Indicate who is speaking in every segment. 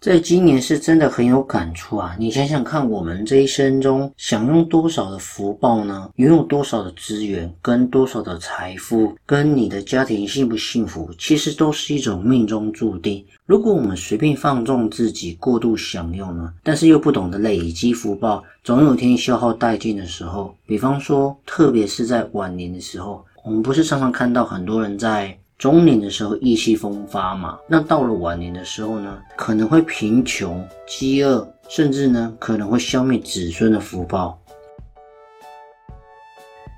Speaker 1: 在今年是真的很有感触啊！你想想看，我们这一生中享用多少的福报呢？拥有多少的资源，跟多少的财富，跟你的家庭幸不幸福，其实都是一种命中注定。如果我们随便放纵自己，过度享用呢？但是又不懂得累积福报，总有天消耗殆尽的时候。比方说，特别是在晚年的时候，我们不是常常看到很多人在。中年的时候意气风发嘛，那到了晚年的时候呢，可能会贫穷、饥饿，甚至呢可能会消灭子孙的福报。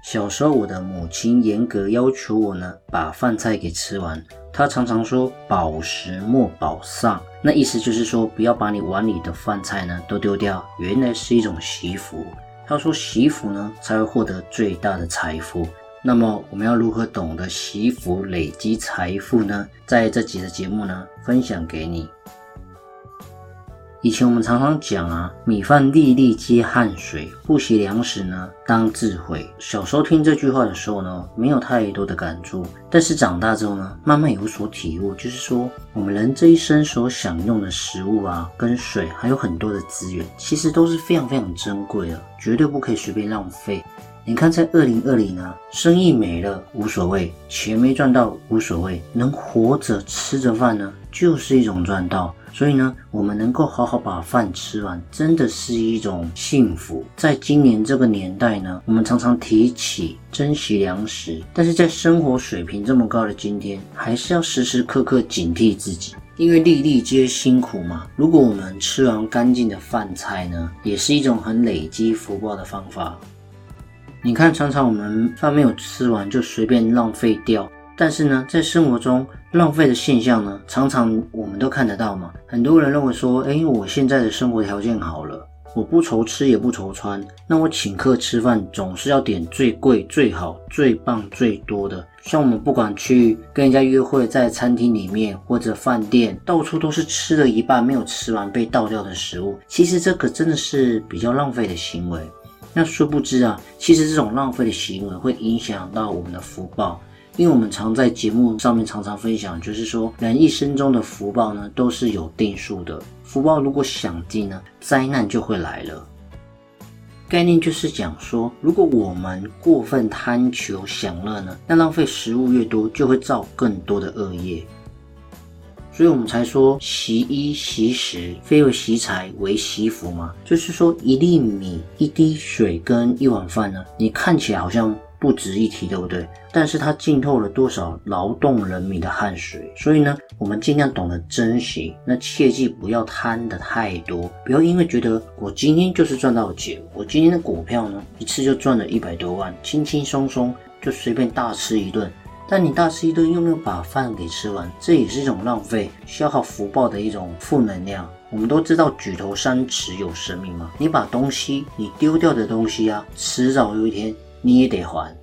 Speaker 1: 小时候，我的母亲严格要求我呢把饭菜给吃完，她常常说“饱食莫饱丧”，那意思就是说不要把你碗里的饭菜呢都丢掉。原来是一种惜福，她说惜福呢才会获得最大的财富。那么我们要如何懂得惜福累积财富呢？在这集的节目呢，分享给你。以前我们常常讲啊，米饭粒粒皆汗水，不惜粮食呢当智慧。小时候听这句话的时候呢，没有太多的感触，但是长大之后呢，慢慢有所体悟，就是说我们人这一生所享用的食物啊，跟水，还有很多的资源，其实都是非常非常珍贵的，绝对不可以随便浪费。你看，在二零二零呢，生意没了无所谓，钱没赚到无所谓，能活着吃着饭呢，就是一种赚到。所以呢，我们能够好好把饭吃完，真的是一种幸福。在今年这个年代呢，我们常常提起珍惜粮食，但是在生活水平这么高的今天，还是要时时刻刻警惕自己，因为粒粒皆辛苦嘛。如果我们吃完干净的饭菜呢，也是一种很累积福报的方法。你看，常常我们饭没有吃完就随便浪费掉，但是呢，在生活中浪费的现象呢，常常我们都看得到嘛。很多人认为说，哎，我现在的生活条件好了，我不愁吃也不愁穿，那我请客吃饭总是要点最贵、最好、最棒、最多的。像我们不管去跟人家约会，在餐厅里面或者饭店，到处都是吃了一半没有吃完被倒掉的食物，其实这可真的是比较浪费的行为。那殊不知啊，其实这种浪费的行为会影响到我们的福报，因为我们常在节目上面常常分享，就是说人一生中的福报呢都是有定数的，福报如果享尽呢，灾难就会来了。概念就是讲说，如果我们过分贪求享乐呢，那浪费食物越多，就会造更多的恶业。所以我们才说，习衣习食，非为习财，为习福嘛。就是说，一粒米、一滴水跟一碗饭呢，你看起来好像不值一提，对不对？但是它浸透了多少劳动人民的汗水。所以呢，我们尽量懂得珍惜，那切记不要贪的太多，不要因为觉得我今天就是赚到钱，我今天的股票呢，一次就赚了一百多万，轻轻松松就随便大吃一顿。但你大吃一顿又没有把饭给吃完，这也是一种浪费、消耗福报的一种负能量。我们都知道举头三尺有神明嘛，你把东西，你丢掉的东西啊，迟早有一天你也得还。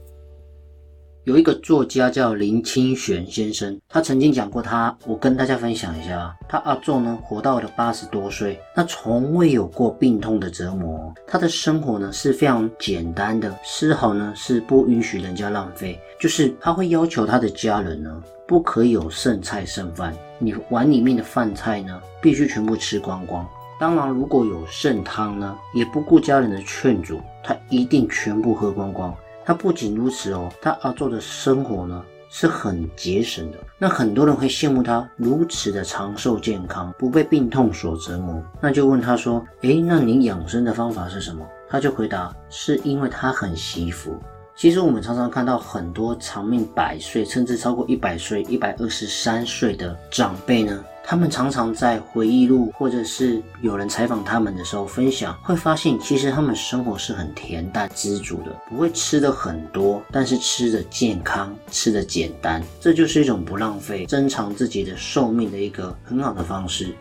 Speaker 1: 有一个作家叫林清玄先生，他曾经讲过他，我跟大家分享一下，他阿仲呢活到了八十多岁，那从未有过病痛的折磨，他的生活呢是非常简单的，丝毫呢是不允许人家浪费，就是他会要求他的家人呢不可以有剩菜剩饭，你碗里面的饭菜呢必须全部吃光光，当然如果有剩汤呢，也不顾家人的劝阻，他一定全部喝光光。他不仅如此哦，他阿做的生活呢是很节省的。那很多人会羡慕他如此的长寿健康，不被病痛所折磨。那就问他说：“诶，那你养生的方法是什么？”他就回答：“是因为他很惜福。”其实我们常常看到很多长命百岁，甚至超过一百岁、一百二十三岁的长辈呢。他们常常在回忆录或者是有人采访他们的时候分享，会发现其实他们生活是很恬淡知足的，不会吃的很多，但是吃的健康，吃的简单，这就是一种不浪费、增长自己的寿命的一个很好的方式。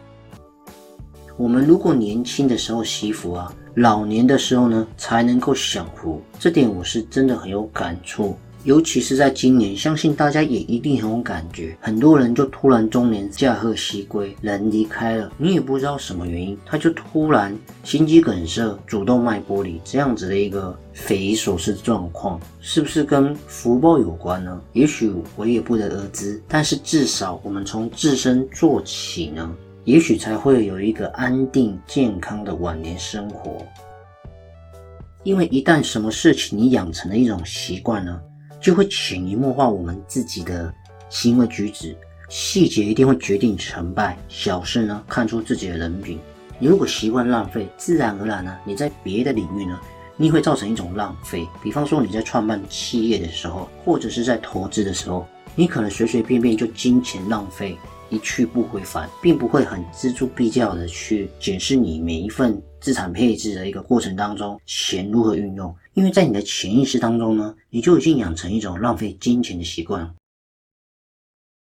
Speaker 1: 我们如果年轻的时候惜福啊，老年的时候呢才能够享福，这点我是真的很有感触。尤其是在今年，相信大家也一定很有感觉。很多人就突然中年驾鹤西归，人离开了，你也不知道什么原因，他就突然心肌梗塞、主动脉剥离这样子的一个匪夷所思的状况，是不是跟福报有关呢？也许我也不得而知。但是至少我们从自身做起呢，也许才会有一个安定健康的晚年生活。因为一旦什么事情你养成了一种习惯呢？就会潜移默化我们自己的行为举止，细节一定会决定成败。小事呢，看出自己的人品。你如果习惯浪费，自然而然呢，你在别的领域呢，你会造成一种浪费。比方说你在创办企业的时候，或者是在投资的时候，你可能随随便便就金钱浪费一去不回返，并不会很锱铢必较的去检视你每一份资产配置的一个过程当中，钱如何运用。因为在你的潜意识当中呢，你就已经养成一种浪费金钱的习惯。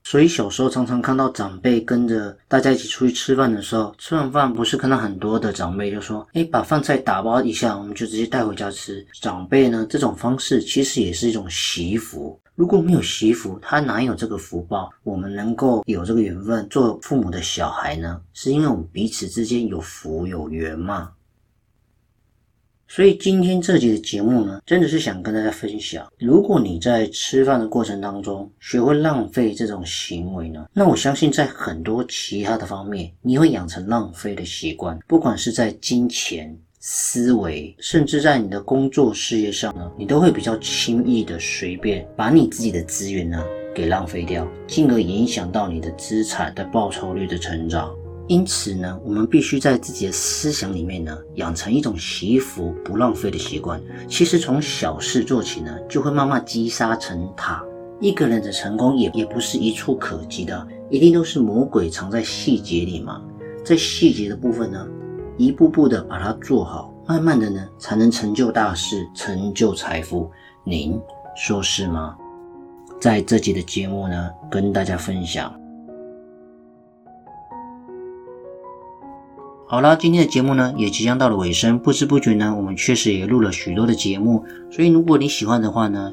Speaker 1: 所以小时候常常看到长辈跟着大家一起出去吃饭的时候，吃完饭不是看到很多的长辈就说：“哎，把饭菜打包一下，我们就直接带回家吃。”长辈呢这种方式其实也是一种习福。如果没有习福，他哪有这个福报？我们能够有这个缘分做父母的小孩呢？是因为我们彼此之间有福有缘嘛？所以今天这集的节目呢，真的是想跟大家分享，如果你在吃饭的过程当中学会浪费这种行为呢，那我相信在很多其他的方面，你会养成浪费的习惯，不管是在金钱、思维，甚至在你的工作事业上呢，你都会比较轻易的随便把你自己的资源呢给浪费掉，进而影响到你的资产的报酬率的成长。因此呢，我们必须在自己的思想里面呢，养成一种惜福不浪费的习惯。其实从小事做起呢，就会慢慢积沙成塔。一个人的成功也也不是一触可及的，一定都是魔鬼藏在细节里嘛。在细节的部分呢，一步步的把它做好，慢慢的呢，才能成就大事，成就财富。您说是吗？在这集的节目呢，跟大家分享。好了，今天的节目呢也即将到了尾声，不知不觉呢，我们确实也录了许多的节目。所以如果你喜欢的话呢，